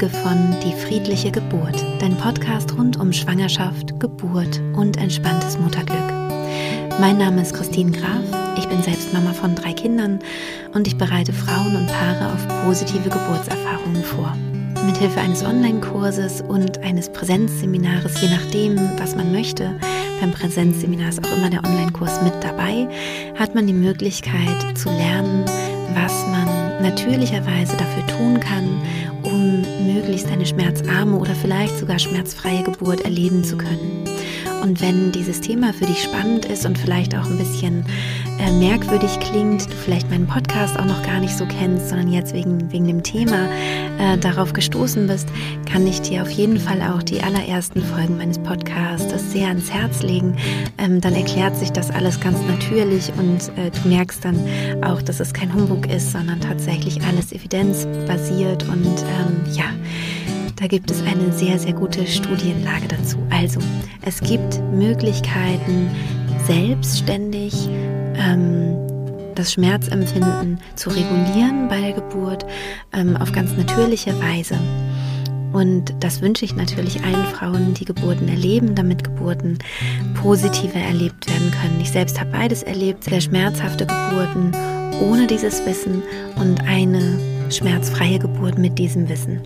Folge von Die friedliche Geburt, dein Podcast rund um Schwangerschaft, Geburt und entspanntes Mutterglück. Mein Name ist Christine Graf, ich bin selbst Mama von drei Kindern und ich bereite Frauen und Paare auf positive Geburtserfahrungen vor. Mithilfe eines Online-Kurses und eines Präsenzseminars, je nachdem, was man möchte, beim Präsenzseminar ist auch immer der Online-Kurs mit dabei, hat man die Möglichkeit zu lernen, was man natürlicherweise dafür tun kann, um möglichst eine schmerzarme oder vielleicht sogar schmerzfreie Geburt erleben zu können. Und wenn dieses Thema für dich spannend ist und vielleicht auch ein bisschen äh, merkwürdig klingt, du vielleicht meinen Podcast auch noch gar nicht so kennst, sondern jetzt wegen, wegen dem Thema äh, darauf gestoßen bist, kann ich dir auf jeden Fall auch die allerersten Folgen meines Podcasts sehr ans Herz legen. Ähm, dann erklärt sich das alles ganz natürlich und äh, du merkst dann auch, dass es kein Humbug ist, sondern tatsächlich alles evidenzbasiert und ähm, ja, da gibt es eine sehr, sehr gute Studienlage dazu. Also, es gibt Möglichkeiten, selbstständig ähm, das Schmerzempfinden zu regulieren bei der Geburt ähm, auf ganz natürliche Weise. Und das wünsche ich natürlich allen Frauen, die Geburten erleben, damit Geburten positiver erlebt werden können. Ich selbst habe beides erlebt, sehr schmerzhafte Geburten ohne dieses Wissen und eine schmerzfreie Geburt mit diesem Wissen.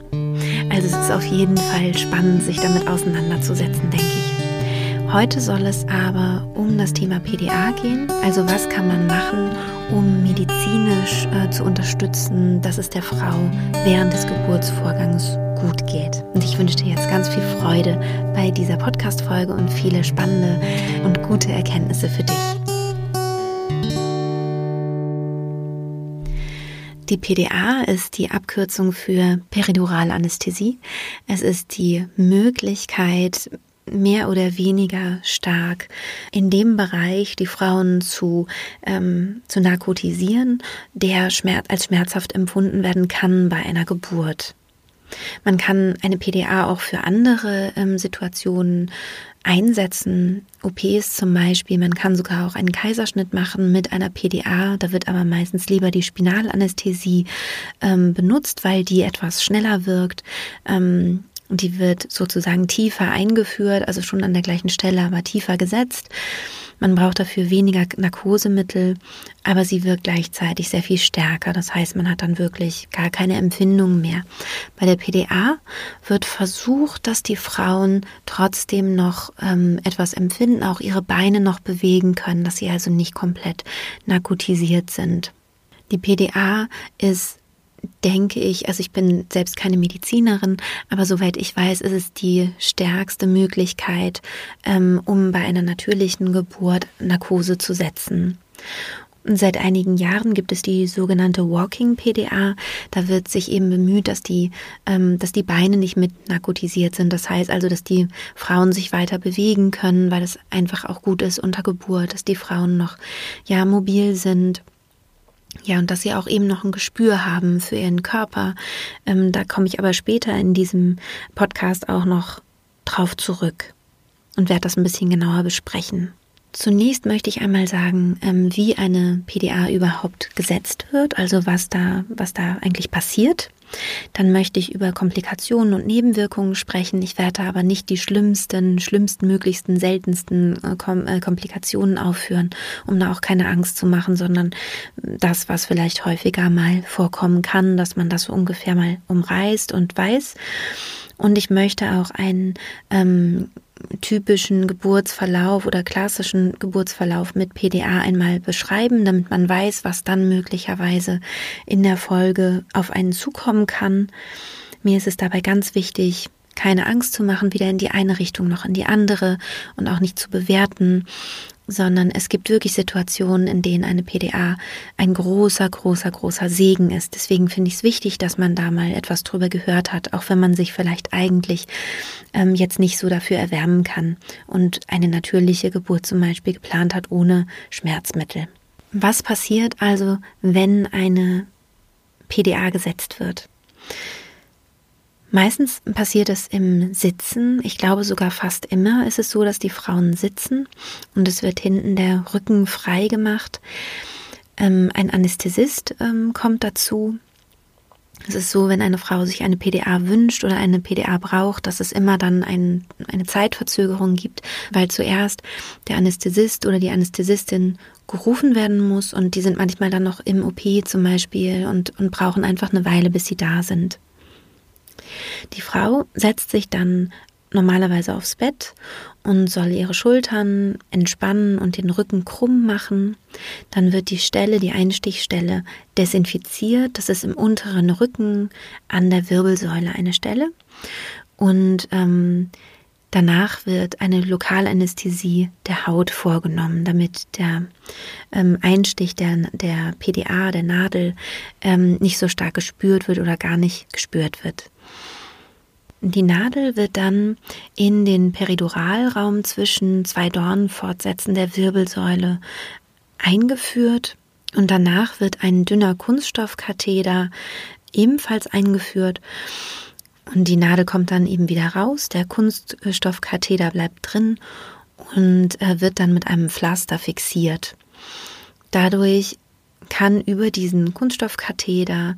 Also es ist auf jeden Fall spannend, sich damit auseinanderzusetzen, denke ich. Heute soll es aber um das Thema PDA gehen. Also was kann man machen, um medizinisch äh, zu unterstützen, dass es der Frau während des Geburtsvorgangs gut geht. Und ich wünsche dir jetzt ganz viel Freude bei dieser Podcast-Folge und viele spannende und gute Erkenntnisse für dich. Die PDA ist die Abkürzung für Periduralanästhesie. Es ist die Möglichkeit, mehr oder weniger stark in dem Bereich die Frauen zu, ähm, zu narkotisieren, der Schmerz, als schmerzhaft empfunden werden kann bei einer Geburt. Man kann eine PDA auch für andere ähm, Situationen einsetzen. OPs zum Beispiel, man kann sogar auch einen Kaiserschnitt machen mit einer PDA. Da wird aber meistens lieber die Spinalanästhesie ähm, benutzt, weil die etwas schneller wirkt. Ähm, die wird sozusagen tiefer eingeführt, also schon an der gleichen Stelle, aber tiefer gesetzt. Man braucht dafür weniger Narkosemittel, aber sie wirkt gleichzeitig sehr viel stärker. Das heißt, man hat dann wirklich gar keine Empfindung mehr. Bei der PDA wird versucht, dass die Frauen trotzdem noch ähm, etwas empfinden, auch ihre Beine noch bewegen können, dass sie also nicht komplett narkotisiert sind. Die PDA ist denke ich, also ich bin selbst keine Medizinerin, aber soweit ich weiß, ist es die stärkste Möglichkeit, ähm, um bei einer natürlichen Geburt Narkose zu setzen. Und seit einigen Jahren gibt es die sogenannte Walking PDA. Da wird sich eben bemüht, dass die, ähm, dass die Beine nicht mit narkotisiert sind. Das heißt also, dass die Frauen sich weiter bewegen können, weil es einfach auch gut ist unter Geburt, dass die Frauen noch ja mobil sind ja, und dass sie auch eben noch ein Gespür haben für ihren Körper. Ähm, da komme ich aber später in diesem Podcast auch noch drauf zurück und werde das ein bisschen genauer besprechen. Zunächst möchte ich einmal sagen, ähm, wie eine PDA überhaupt gesetzt wird, also was da, was da eigentlich passiert. Dann möchte ich über Komplikationen und Nebenwirkungen sprechen. Ich werde aber nicht die schlimmsten, schlimmsten, möglichsten, seltensten äh, äh, Komplikationen aufführen, um da auch keine Angst zu machen, sondern das, was vielleicht häufiger mal vorkommen kann, dass man das so ungefähr mal umreißt und weiß. Und ich möchte auch einen ähm, typischen Geburtsverlauf oder klassischen Geburtsverlauf mit PDA einmal beschreiben, damit man weiß, was dann möglicherweise in der Folge auf einen zukommen kann. Mir ist es dabei ganz wichtig, keine Angst zu machen, weder in die eine Richtung noch in die andere und auch nicht zu bewerten, sondern es gibt wirklich Situationen, in denen eine PDA ein großer, großer, großer Segen ist. Deswegen finde ich es wichtig, dass man da mal etwas drüber gehört hat, auch wenn man sich vielleicht eigentlich ähm, jetzt nicht so dafür erwärmen kann und eine natürliche Geburt zum Beispiel geplant hat ohne Schmerzmittel. Was passiert also, wenn eine PDA gesetzt wird? Meistens passiert es im Sitzen. Ich glaube sogar fast immer ist es so, dass die Frauen sitzen und es wird hinten der Rücken frei gemacht. Ähm, ein Anästhesist ähm, kommt dazu Es ist so, wenn eine Frau sich eine PDA wünscht oder eine PDA braucht, dass es immer dann ein, eine Zeitverzögerung gibt, weil zuerst der Anästhesist oder die Anästhesistin gerufen werden muss und die sind manchmal dann noch im OP zum Beispiel und, und brauchen einfach eine Weile, bis sie da sind. Die Frau setzt sich dann normalerweise aufs Bett und soll ihre Schultern entspannen und den Rücken krumm machen. Dann wird die Stelle, die Einstichstelle, desinfiziert. Das ist im unteren Rücken an der Wirbelsäule eine Stelle. Und ähm, danach wird eine Lokalanästhesie der Haut vorgenommen, damit der ähm, Einstich der, der PDA, der Nadel, ähm, nicht so stark gespürt wird oder gar nicht gespürt wird. Die Nadel wird dann in den Periduralraum zwischen zwei Dornenfortsätzen der Wirbelsäule eingeführt und danach wird ein dünner Kunststoffkatheter ebenfalls eingeführt und die Nadel kommt dann eben wieder raus, der Kunststoffkatheter bleibt drin und äh, wird dann mit einem Pflaster fixiert. Dadurch kann über diesen Kunststoffkatheter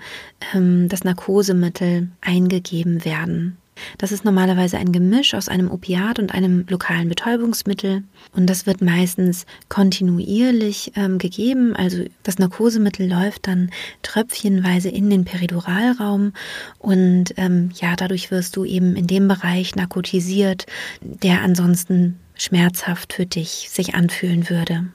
ähm, das Narkosemittel eingegeben werden. Das ist normalerweise ein Gemisch aus einem Opiat und einem lokalen Betäubungsmittel und das wird meistens kontinuierlich ähm, gegeben. Also das Narkosemittel läuft dann tröpfchenweise in den Periduralraum und ähm, ja, dadurch wirst du eben in dem Bereich narkotisiert, der ansonsten schmerzhaft für dich sich anfühlen würde.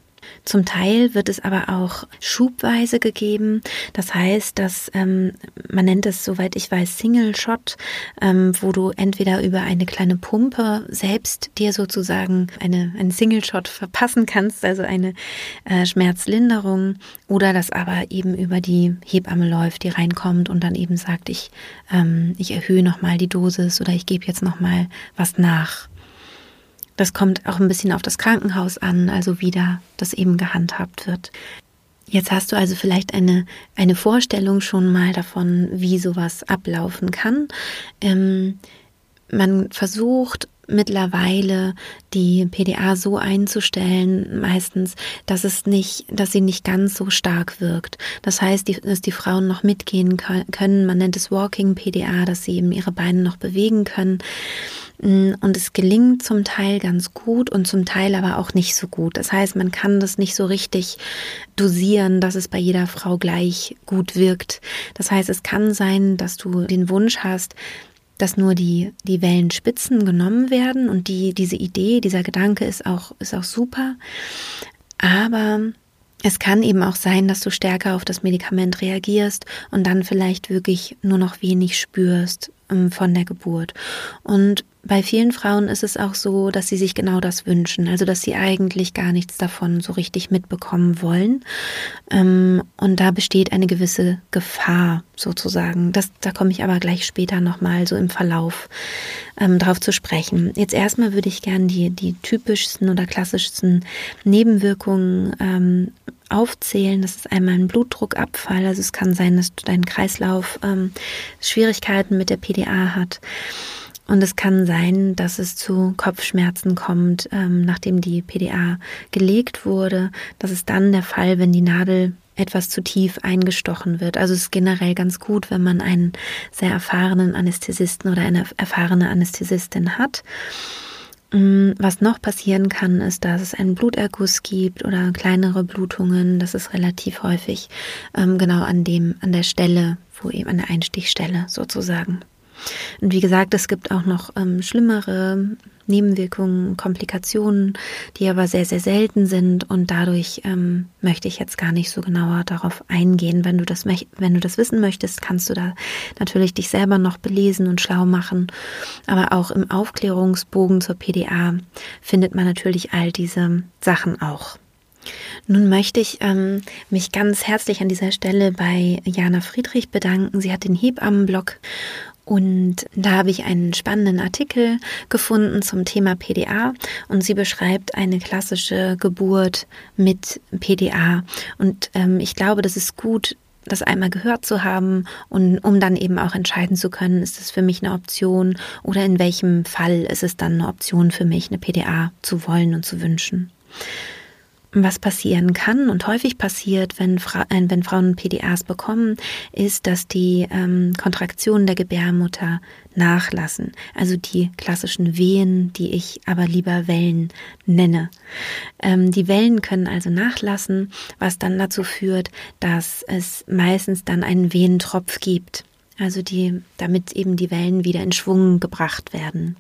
Zum Teil wird es aber auch schubweise gegeben. Das heißt, dass ähm, man nennt es, soweit ich weiß, Single Shot, ähm, wo du entweder über eine kleine Pumpe selbst dir sozusagen eine, einen Single Shot verpassen kannst, also eine äh, Schmerzlinderung, oder das aber eben über die Hebamme läuft, die reinkommt und dann eben sagt, ich, ähm, ich erhöhe nochmal die Dosis oder ich gebe jetzt nochmal was nach. Das kommt auch ein bisschen auf das Krankenhaus an, also wie da das eben gehandhabt wird. Jetzt hast du also vielleicht eine, eine Vorstellung schon mal davon, wie sowas ablaufen kann. Ähm, man versucht mittlerweile die PDA so einzustellen, meistens, dass es nicht, dass sie nicht ganz so stark wirkt. Das heißt, die, dass die Frauen noch mitgehen können. Man nennt es Walking PDA, dass sie eben ihre Beine noch bewegen können. Mm, und es gelingt zum Teil ganz gut und zum Teil aber auch nicht so gut. Das heißt, man kann das nicht so richtig dosieren, dass es bei jeder Frau gleich gut wirkt. Das heißt, es kann sein, dass du den Wunsch hast, dass nur die, die Wellenspitzen genommen werden und die, diese Idee, dieser Gedanke ist auch, ist auch super. Aber es kann eben auch sein, dass du stärker auf das Medikament reagierst und dann vielleicht wirklich nur noch wenig spürst ähm, von der Geburt. Und bei vielen Frauen ist es auch so, dass sie sich genau das wünschen, also dass sie eigentlich gar nichts davon so richtig mitbekommen wollen. Ähm, und da besteht eine gewisse Gefahr sozusagen. Das, da komme ich aber gleich später nochmal so im Verlauf ähm, drauf zu sprechen. Jetzt erstmal würde ich gerne die, die typischsten oder klassischsten Nebenwirkungen ähm, aufzählen. Das ist einmal ein Blutdruckabfall. Also es kann sein, dass dein Kreislauf ähm, Schwierigkeiten mit der PDA hat. Und es kann sein, dass es zu Kopfschmerzen kommt, ähm, nachdem die PDA gelegt wurde. Das ist dann der Fall, wenn die Nadel etwas zu tief eingestochen wird. Also es ist generell ganz gut, wenn man einen sehr erfahrenen Anästhesisten oder eine erfahrene Anästhesistin hat. Mm, was noch passieren kann, ist, dass es einen Bluterguss gibt oder kleinere Blutungen. Das ist relativ häufig ähm, genau an dem, an der Stelle, wo eben an der Einstichstelle sozusagen. Und wie gesagt, es gibt auch noch ähm, schlimmere Nebenwirkungen, Komplikationen, die aber sehr, sehr selten sind. Und dadurch ähm, möchte ich jetzt gar nicht so genauer darauf eingehen. Wenn du das, wenn du das wissen möchtest, kannst du da natürlich dich selber noch belesen und schlau machen. Aber auch im Aufklärungsbogen zur PDA findet man natürlich all diese Sachen auch. Nun möchte ich ähm, mich ganz herzlich an dieser Stelle bei Jana Friedrich bedanken. Sie hat den Hebammenblog und da habe ich einen spannenden Artikel gefunden zum Thema PDA und sie beschreibt eine klassische Geburt mit PDA. Und ähm, ich glaube, das ist gut, das einmal gehört zu haben und um dann eben auch entscheiden zu können, ist es für mich eine Option oder in welchem Fall ist es dann eine Option für mich, eine PDA zu wollen und zu wünschen. Was passieren kann und häufig passiert, wenn, Fra äh, wenn Frauen PDAs bekommen, ist, dass die ähm, Kontraktionen der Gebärmutter nachlassen. Also die klassischen Wehen, die ich aber lieber Wellen nenne. Ähm, die Wellen können also nachlassen, was dann dazu führt, dass es meistens dann einen Wehentropf gibt. Also die, damit eben die Wellen wieder in Schwung gebracht werden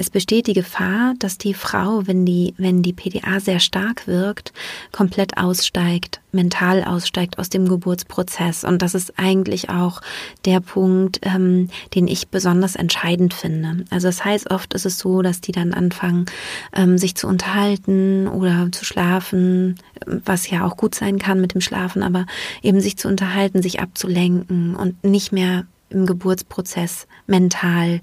es besteht die Gefahr, dass die Frau, wenn die, wenn die PDA sehr stark wirkt, komplett aussteigt, mental aussteigt aus dem Geburtsprozess. Und das ist eigentlich auch der Punkt, ähm, den ich besonders entscheidend finde. Also das heißt, oft ist es so, dass die dann anfangen, ähm, sich zu unterhalten oder zu schlafen, was ja auch gut sein kann mit dem Schlafen, aber eben sich zu unterhalten, sich abzulenken und nicht mehr im Geburtsprozess mental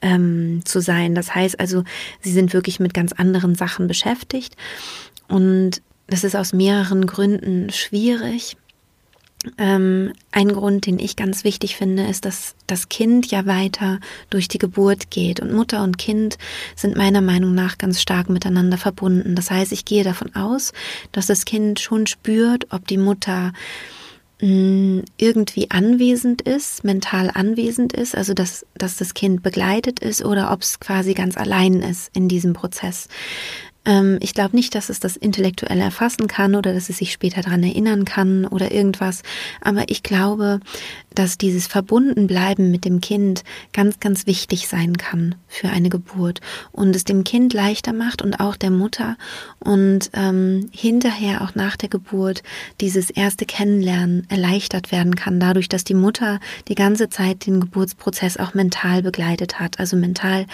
ähm, zu sein. Das heißt also, sie sind wirklich mit ganz anderen Sachen beschäftigt und das ist aus mehreren Gründen schwierig. Ähm, ein Grund, den ich ganz wichtig finde, ist, dass das Kind ja weiter durch die Geburt geht und Mutter und Kind sind meiner Meinung nach ganz stark miteinander verbunden. Das heißt, ich gehe davon aus, dass das Kind schon spürt, ob die Mutter irgendwie anwesend ist, mental anwesend ist, also dass, dass das Kind begleitet ist oder ob es quasi ganz allein ist in diesem Prozess. Ähm, ich glaube nicht, dass es das intellektuell erfassen kann oder dass es sich später daran erinnern kann oder irgendwas. Aber ich glaube, dass dieses Verbundenbleiben mit dem Kind ganz, ganz wichtig sein kann für eine Geburt und es dem Kind leichter macht und auch der Mutter und ähm, hinterher auch nach der Geburt dieses erste Kennenlernen erleichtert werden kann, dadurch, dass die Mutter die ganze Zeit den Geburtsprozess auch mental begleitet hat, also mental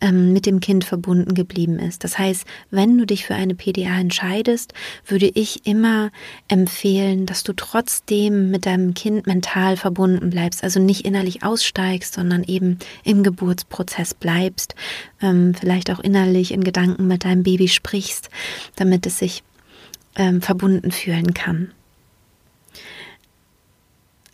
ähm, mit dem Kind verbunden geblieben ist. Das heißt, wenn du dich für eine PDA entscheidest, würde ich immer empfehlen, dass du trotzdem mit deinem Kind mental verbunden bleibst, also nicht innerlich aussteigst, sondern eben im Geburtsprozess bleibst, ähm, vielleicht auch innerlich in Gedanken mit deinem Baby sprichst, damit es sich ähm, verbunden fühlen kann.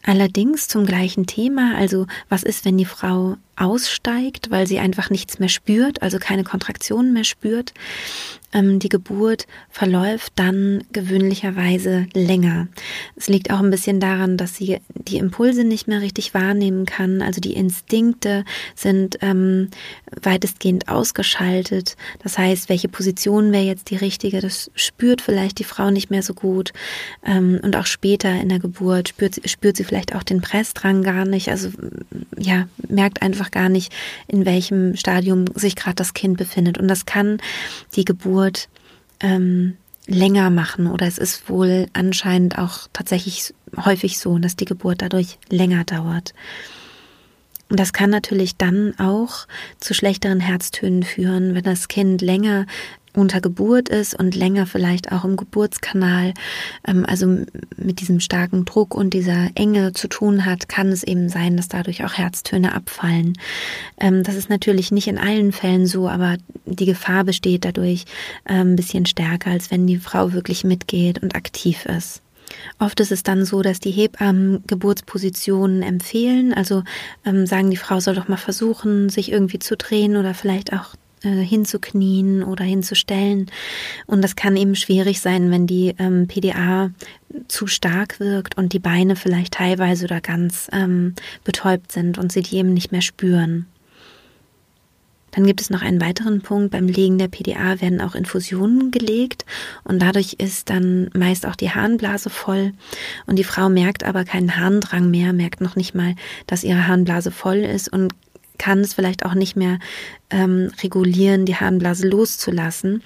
Allerdings zum gleichen Thema, also was ist, wenn die Frau aussteigt, weil sie einfach nichts mehr spürt, also keine Kontraktionen mehr spürt. Ähm, die Geburt verläuft dann gewöhnlicherweise länger. Es liegt auch ein bisschen daran, dass sie die Impulse nicht mehr richtig wahrnehmen kann. Also die Instinkte sind ähm, weitestgehend ausgeschaltet. Das heißt, welche Position wäre jetzt die richtige, das spürt vielleicht die Frau nicht mehr so gut. Ähm, und auch später in der Geburt spürt, spürt sie vielleicht auch den Pressdrang gar nicht. Also ja, merkt einfach gar nicht, in welchem Stadium sich gerade das Kind befindet. Und das kann die Geburt ähm, länger machen oder es ist wohl anscheinend auch tatsächlich häufig so, dass die Geburt dadurch länger dauert. Und das kann natürlich dann auch zu schlechteren Herztönen führen, wenn das Kind länger unter Geburt ist und länger vielleicht auch im Geburtskanal, ähm, also mit diesem starken Druck und dieser Enge zu tun hat, kann es eben sein, dass dadurch auch Herztöne abfallen. Ähm, das ist natürlich nicht in allen Fällen so, aber die Gefahr besteht dadurch ähm, ein bisschen stärker, als wenn die Frau wirklich mitgeht und aktiv ist. Oft ist es dann so, dass die Hebammen Geburtspositionen empfehlen, also ähm, sagen, die Frau soll doch mal versuchen, sich irgendwie zu drehen oder vielleicht auch äh, hinzuknien oder hinzustellen. Und das kann eben schwierig sein, wenn die ähm, PDA zu stark wirkt und die Beine vielleicht teilweise oder ganz ähm, betäubt sind und sie die eben nicht mehr spüren. Dann gibt es noch einen weiteren Punkt. Beim Legen der PDA werden auch Infusionen gelegt und dadurch ist dann meist auch die Harnblase voll und die Frau merkt aber keinen Harndrang mehr, merkt noch nicht mal, dass ihre Harnblase voll ist und kann es vielleicht auch nicht mehr ähm, regulieren, die Harnblase loszulassen.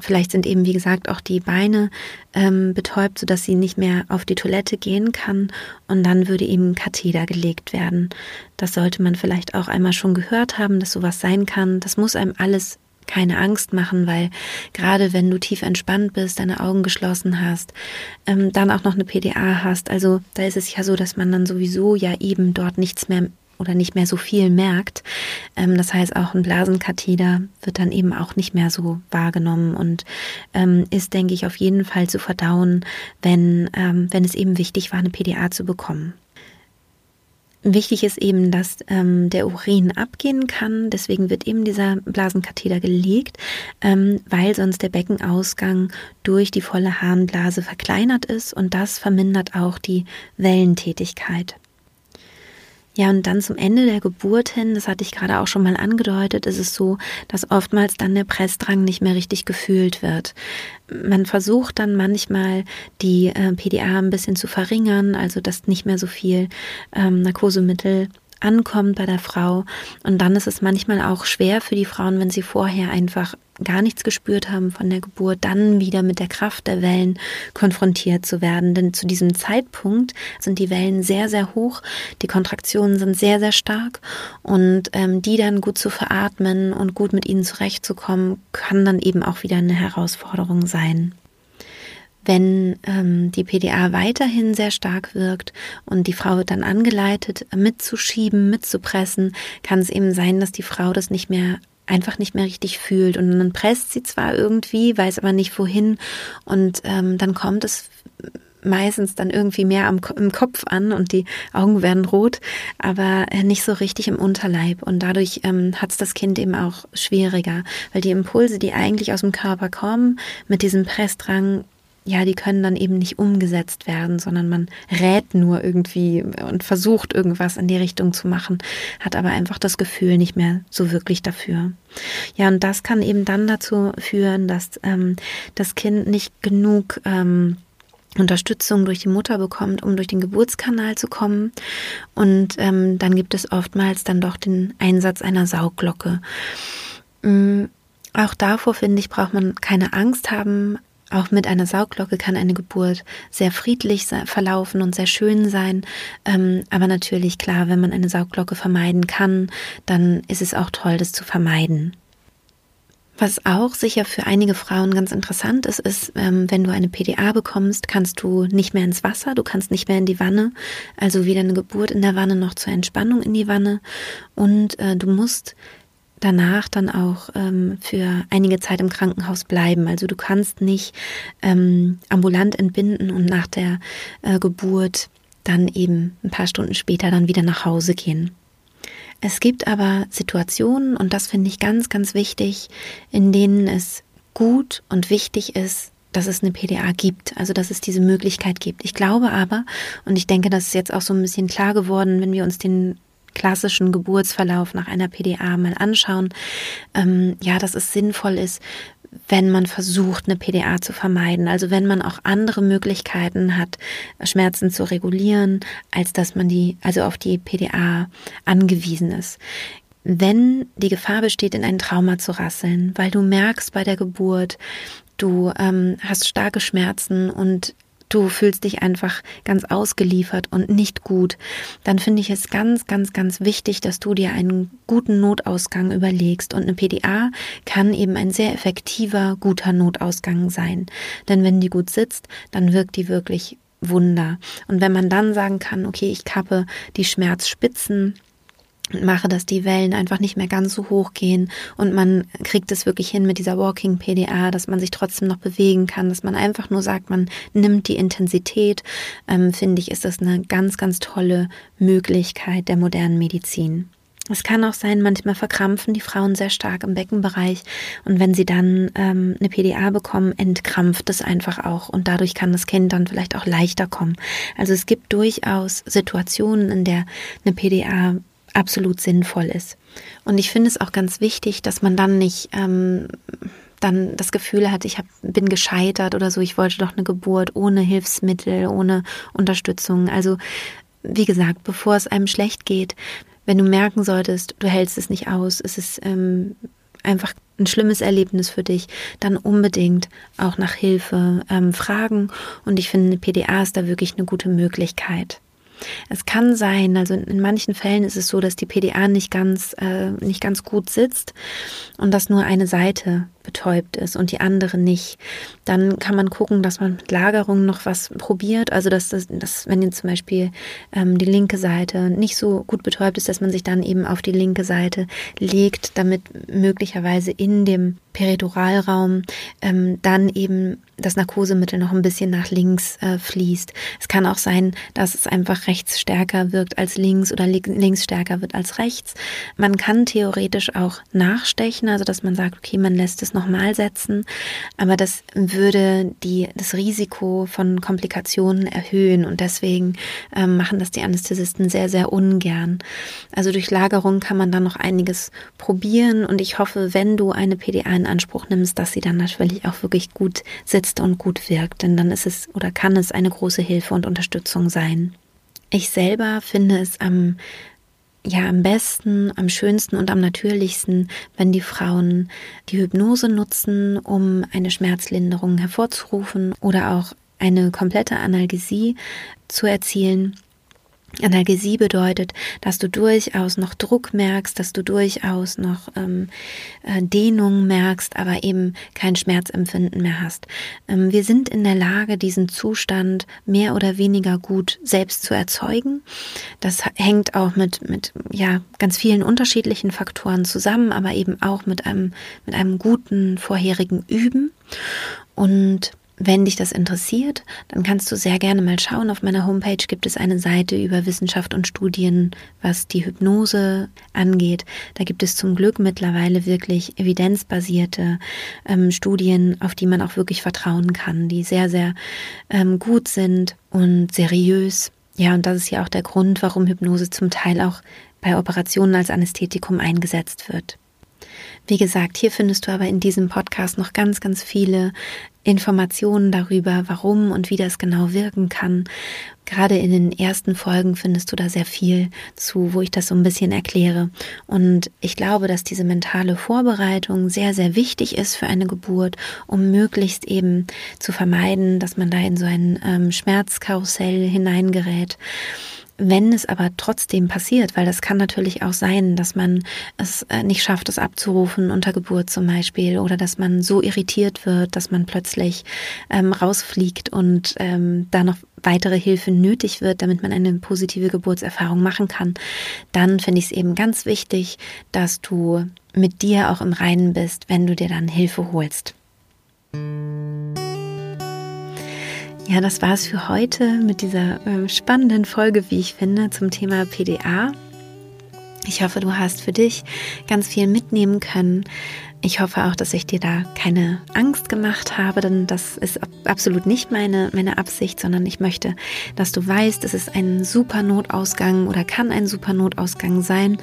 Vielleicht sind eben, wie gesagt, auch die Beine ähm, betäubt, sodass sie nicht mehr auf die Toilette gehen kann. Und dann würde eben ein Katheter gelegt werden. Das sollte man vielleicht auch einmal schon gehört haben, dass sowas sein kann. Das muss einem alles keine Angst machen, weil gerade wenn du tief entspannt bist, deine Augen geschlossen hast, ähm, dann auch noch eine PDA hast, also da ist es ja so, dass man dann sowieso ja eben dort nichts mehr oder nicht mehr so viel merkt. Ähm, das heißt, auch ein Blasenkatheter wird dann eben auch nicht mehr so wahrgenommen und ähm, ist, denke ich, auf jeden Fall zu verdauen, wenn, ähm, wenn es eben wichtig war, eine PDA zu bekommen. Wichtig ist eben, dass ähm, der Urin abgehen kann. Deswegen wird eben dieser Blasenkatheter gelegt, ähm, weil sonst der Beckenausgang durch die volle Harnblase verkleinert ist und das vermindert auch die Wellentätigkeit. Ja, und dann zum Ende der Geburt hin, das hatte ich gerade auch schon mal angedeutet, ist es so, dass oftmals dann der Pressdrang nicht mehr richtig gefühlt wird. Man versucht dann manchmal die äh, PDA ein bisschen zu verringern, also dass nicht mehr so viel ähm, Narkosemittel ankommt bei der Frau. Und dann ist es manchmal auch schwer für die Frauen, wenn sie vorher einfach gar nichts gespürt haben von der Geburt, dann wieder mit der Kraft der Wellen konfrontiert zu werden. Denn zu diesem Zeitpunkt sind die Wellen sehr, sehr hoch, die Kontraktionen sind sehr, sehr stark und ähm, die dann gut zu veratmen und gut mit ihnen zurechtzukommen, kann dann eben auch wieder eine Herausforderung sein. Wenn ähm, die PDA weiterhin sehr stark wirkt und die Frau wird dann angeleitet, mitzuschieben, mitzupressen, kann es eben sein, dass die Frau das nicht mehr einfach nicht mehr richtig fühlt. Und dann presst sie zwar irgendwie, weiß aber nicht wohin. Und ähm, dann kommt es meistens dann irgendwie mehr am, im Kopf an und die Augen werden rot, aber äh, nicht so richtig im Unterleib. Und dadurch ähm, hat es das Kind eben auch schwieriger, weil die Impulse, die eigentlich aus dem Körper kommen, mit diesem Pressdrang ja, die können dann eben nicht umgesetzt werden, sondern man rät nur irgendwie und versucht irgendwas in die Richtung zu machen, hat aber einfach das Gefühl nicht mehr so wirklich dafür. Ja, und das kann eben dann dazu führen, dass ähm, das Kind nicht genug ähm, Unterstützung durch die Mutter bekommt, um durch den Geburtskanal zu kommen. Und ähm, dann gibt es oftmals dann doch den Einsatz einer Saugglocke. Ähm, auch davor, finde ich, braucht man keine Angst haben. Auch mit einer Sauglocke kann eine Geburt sehr friedlich verlaufen und sehr schön sein. Ähm, aber natürlich, klar, wenn man eine Sauglocke vermeiden kann, dann ist es auch toll, das zu vermeiden. Was auch sicher für einige Frauen ganz interessant ist, ist, ähm, wenn du eine PDA bekommst, kannst du nicht mehr ins Wasser, du kannst nicht mehr in die Wanne, also weder eine Geburt in der Wanne noch zur Entspannung in die Wanne. Und äh, du musst danach dann auch ähm, für einige Zeit im Krankenhaus bleiben. Also du kannst nicht ähm, ambulant entbinden und nach der äh, Geburt dann eben ein paar Stunden später dann wieder nach Hause gehen. Es gibt aber Situationen, und das finde ich ganz, ganz wichtig, in denen es gut und wichtig ist, dass es eine PDA gibt, also dass es diese Möglichkeit gibt. Ich glaube aber, und ich denke, das ist jetzt auch so ein bisschen klar geworden, wenn wir uns den klassischen Geburtsverlauf nach einer PDA mal anschauen, ähm, ja, dass es sinnvoll ist, wenn man versucht, eine PDA zu vermeiden. Also wenn man auch andere Möglichkeiten hat, Schmerzen zu regulieren, als dass man die, also auf die PDA angewiesen ist. Wenn die Gefahr besteht, in ein Trauma zu rasseln, weil du merkst bei der Geburt, du ähm, hast starke Schmerzen und du fühlst dich einfach ganz ausgeliefert und nicht gut, dann finde ich es ganz, ganz, ganz wichtig, dass du dir einen guten Notausgang überlegst. Und eine PDA kann eben ein sehr effektiver, guter Notausgang sein. Denn wenn die gut sitzt, dann wirkt die wirklich Wunder. Und wenn man dann sagen kann, okay, ich kappe die Schmerzspitzen, mache, dass die Wellen einfach nicht mehr ganz so hoch gehen und man kriegt es wirklich hin mit dieser Walking PDA, dass man sich trotzdem noch bewegen kann, dass man einfach nur sagt, man nimmt die Intensität, ähm, finde ich, ist das eine ganz, ganz tolle Möglichkeit der modernen Medizin. Es kann auch sein, manchmal verkrampfen die Frauen sehr stark im Beckenbereich und wenn sie dann ähm, eine PDA bekommen, entkrampft es einfach auch und dadurch kann das Kind dann vielleicht auch leichter kommen. Also es gibt durchaus Situationen, in der eine PDA absolut sinnvoll ist. Und ich finde es auch ganz wichtig, dass man dann nicht ähm, dann das Gefühl hat, ich hab, bin gescheitert oder so, ich wollte doch eine Geburt ohne Hilfsmittel, ohne Unterstützung. Also wie gesagt, bevor es einem schlecht geht, wenn du merken solltest, du hältst es nicht aus, es ist ähm, einfach ein schlimmes Erlebnis für dich, dann unbedingt auch nach Hilfe ähm, fragen. Und ich finde, eine PDA ist da wirklich eine gute Möglichkeit. Es kann sein, also in manchen Fällen ist es so, dass die PDA nicht ganz, äh, nicht ganz gut sitzt und dass nur eine Seite betäubt ist und die andere nicht, dann kann man gucken, dass man mit Lagerung noch was probiert. Also dass, das, dass wenn jetzt zum Beispiel ähm, die linke Seite nicht so gut betäubt ist, dass man sich dann eben auf die linke Seite legt, damit möglicherweise in dem Periduralraum ähm, dann eben das Narkosemittel noch ein bisschen nach links äh, fließt. Es kann auch sein, dass es einfach rechts stärker wirkt als links oder links stärker wird als rechts. Man kann theoretisch auch nachstechen, also dass man sagt, okay, man lässt es nochmal setzen, aber das würde die, das Risiko von Komplikationen erhöhen und deswegen ähm, machen das die Anästhesisten sehr, sehr ungern. Also durch Lagerung kann man dann noch einiges probieren und ich hoffe, wenn du eine PDA in Anspruch nimmst, dass sie dann natürlich auch wirklich gut sitzt und gut wirkt, denn dann ist es oder kann es eine große Hilfe und Unterstützung sein. Ich selber finde es am ja am besten, am schönsten und am natürlichsten, wenn die Frauen die Hypnose nutzen, um eine Schmerzlinderung hervorzurufen oder auch eine komplette Analgesie zu erzielen. Analgesie bedeutet, dass du durchaus noch Druck merkst, dass du durchaus noch ähm, äh, Dehnung merkst, aber eben kein Schmerzempfinden mehr hast. Ähm, wir sind in der Lage, diesen Zustand mehr oder weniger gut selbst zu erzeugen. Das hängt auch mit, mit ja, ganz vielen unterschiedlichen Faktoren zusammen, aber eben auch mit einem, mit einem guten vorherigen Üben. Und wenn dich das interessiert, dann kannst du sehr gerne mal schauen. Auf meiner Homepage gibt es eine Seite über Wissenschaft und Studien, was die Hypnose angeht. Da gibt es zum Glück mittlerweile wirklich evidenzbasierte ähm, Studien, auf die man auch wirklich vertrauen kann, die sehr, sehr ähm, gut sind und seriös. Ja, und das ist ja auch der Grund, warum Hypnose zum Teil auch bei Operationen als Anästhetikum eingesetzt wird. Wie gesagt, hier findest du aber in diesem Podcast noch ganz, ganz viele Informationen darüber, warum und wie das genau wirken kann. Gerade in den ersten Folgen findest du da sehr viel zu, wo ich das so ein bisschen erkläre. Und ich glaube, dass diese mentale Vorbereitung sehr, sehr wichtig ist für eine Geburt, um möglichst eben zu vermeiden, dass man da in so ein ähm, Schmerzkarussell hineingerät. Wenn es aber trotzdem passiert, weil das kann natürlich auch sein, dass man es äh, nicht schafft, es abzurufen unter Geburt zum Beispiel, oder dass man so irritiert wird, dass man plötzlich ähm, rausfliegt und ähm, da noch weitere Hilfe nötig wird, damit man eine positive Geburtserfahrung machen kann, dann finde ich es eben ganz wichtig, dass du mit dir auch im Reinen bist, wenn du dir dann Hilfe holst. Ja, das war es für heute mit dieser äh, spannenden Folge, wie ich finde, zum Thema PDA. Ich hoffe, du hast für dich ganz viel mitnehmen können. Ich hoffe auch, dass ich dir da keine Angst gemacht habe, denn das ist absolut nicht meine, meine Absicht, sondern ich möchte, dass du weißt, es ist ein super Notausgang oder kann ein super Notausgang sein.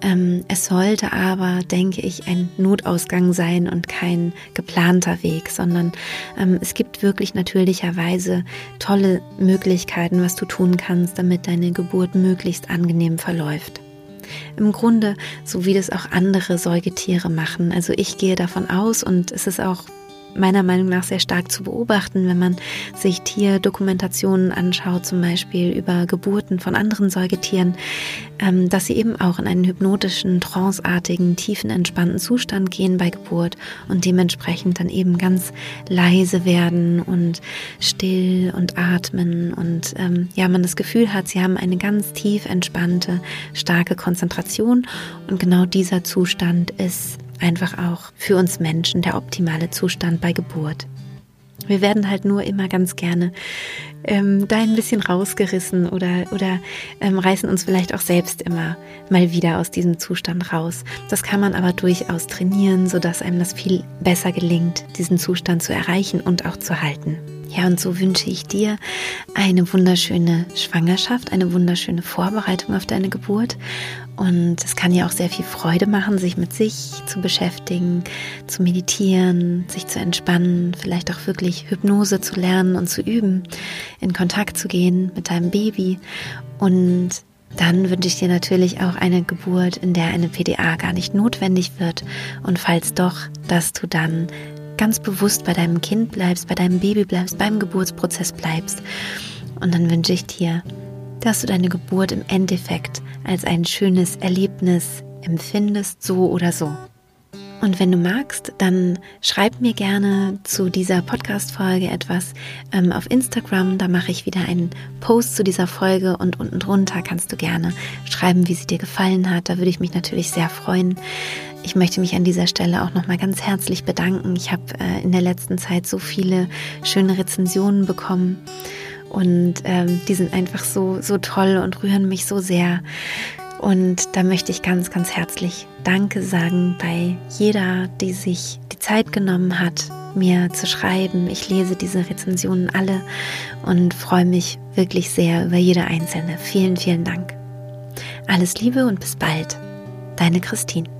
Ähm, es sollte aber, denke ich, ein Notausgang sein und kein geplanter Weg, sondern ähm, es gibt wirklich natürlicherweise tolle Möglichkeiten, was du tun kannst, damit deine Geburt möglichst angenehm verläuft. Im Grunde, so wie das auch andere Säugetiere machen. Also ich gehe davon aus und es ist auch meiner Meinung nach sehr stark zu beobachten, wenn man sich Tierdokumentationen anschaut, zum Beispiel über Geburten von anderen Säugetieren, ähm, dass sie eben auch in einen hypnotischen, tranceartigen, tiefen, entspannten Zustand gehen bei Geburt und dementsprechend dann eben ganz leise werden und still und atmen. Und ähm, ja, man das Gefühl hat, sie haben eine ganz tief entspannte, starke Konzentration. Und genau dieser Zustand ist einfach auch für uns Menschen der optimale Zustand bei Geburt. Wir werden halt nur immer ganz gerne ähm, da ein bisschen rausgerissen oder, oder ähm, reißen uns vielleicht auch selbst immer mal wieder aus diesem Zustand raus. Das kann man aber durchaus trainieren, sodass einem das viel besser gelingt, diesen Zustand zu erreichen und auch zu halten. Ja, und so wünsche ich dir eine wunderschöne Schwangerschaft, eine wunderschöne Vorbereitung auf deine Geburt. Und es kann ja auch sehr viel Freude machen, sich mit sich zu beschäftigen, zu meditieren, sich zu entspannen, vielleicht auch wirklich Hypnose zu lernen und zu üben, in Kontakt zu gehen mit deinem Baby. Und dann wünsche ich dir natürlich auch eine Geburt, in der eine PDA gar nicht notwendig wird. Und falls doch, dass du dann ganz bewusst bei deinem Kind bleibst, bei deinem Baby bleibst, beim Geburtsprozess bleibst. Und dann wünsche ich dir, dass du deine Geburt im Endeffekt als ein schönes Erlebnis empfindest, so oder so. Und wenn du magst, dann schreib mir gerne zu dieser Podcast-Folge etwas ähm, auf Instagram. Da mache ich wieder einen Post zu dieser Folge und unten drunter kannst du gerne schreiben, wie sie dir gefallen hat. Da würde ich mich natürlich sehr freuen. Ich möchte mich an dieser Stelle auch nochmal ganz herzlich bedanken. Ich habe äh, in der letzten Zeit so viele schöne Rezensionen bekommen und ähm, die sind einfach so, so toll und rühren mich so sehr. Und da möchte ich ganz, ganz herzlich Danke sagen bei jeder, die sich die Zeit genommen hat, mir zu schreiben. Ich lese diese Rezensionen alle und freue mich wirklich sehr über jede einzelne. Vielen, vielen Dank. Alles Liebe und bis bald. Deine Christine.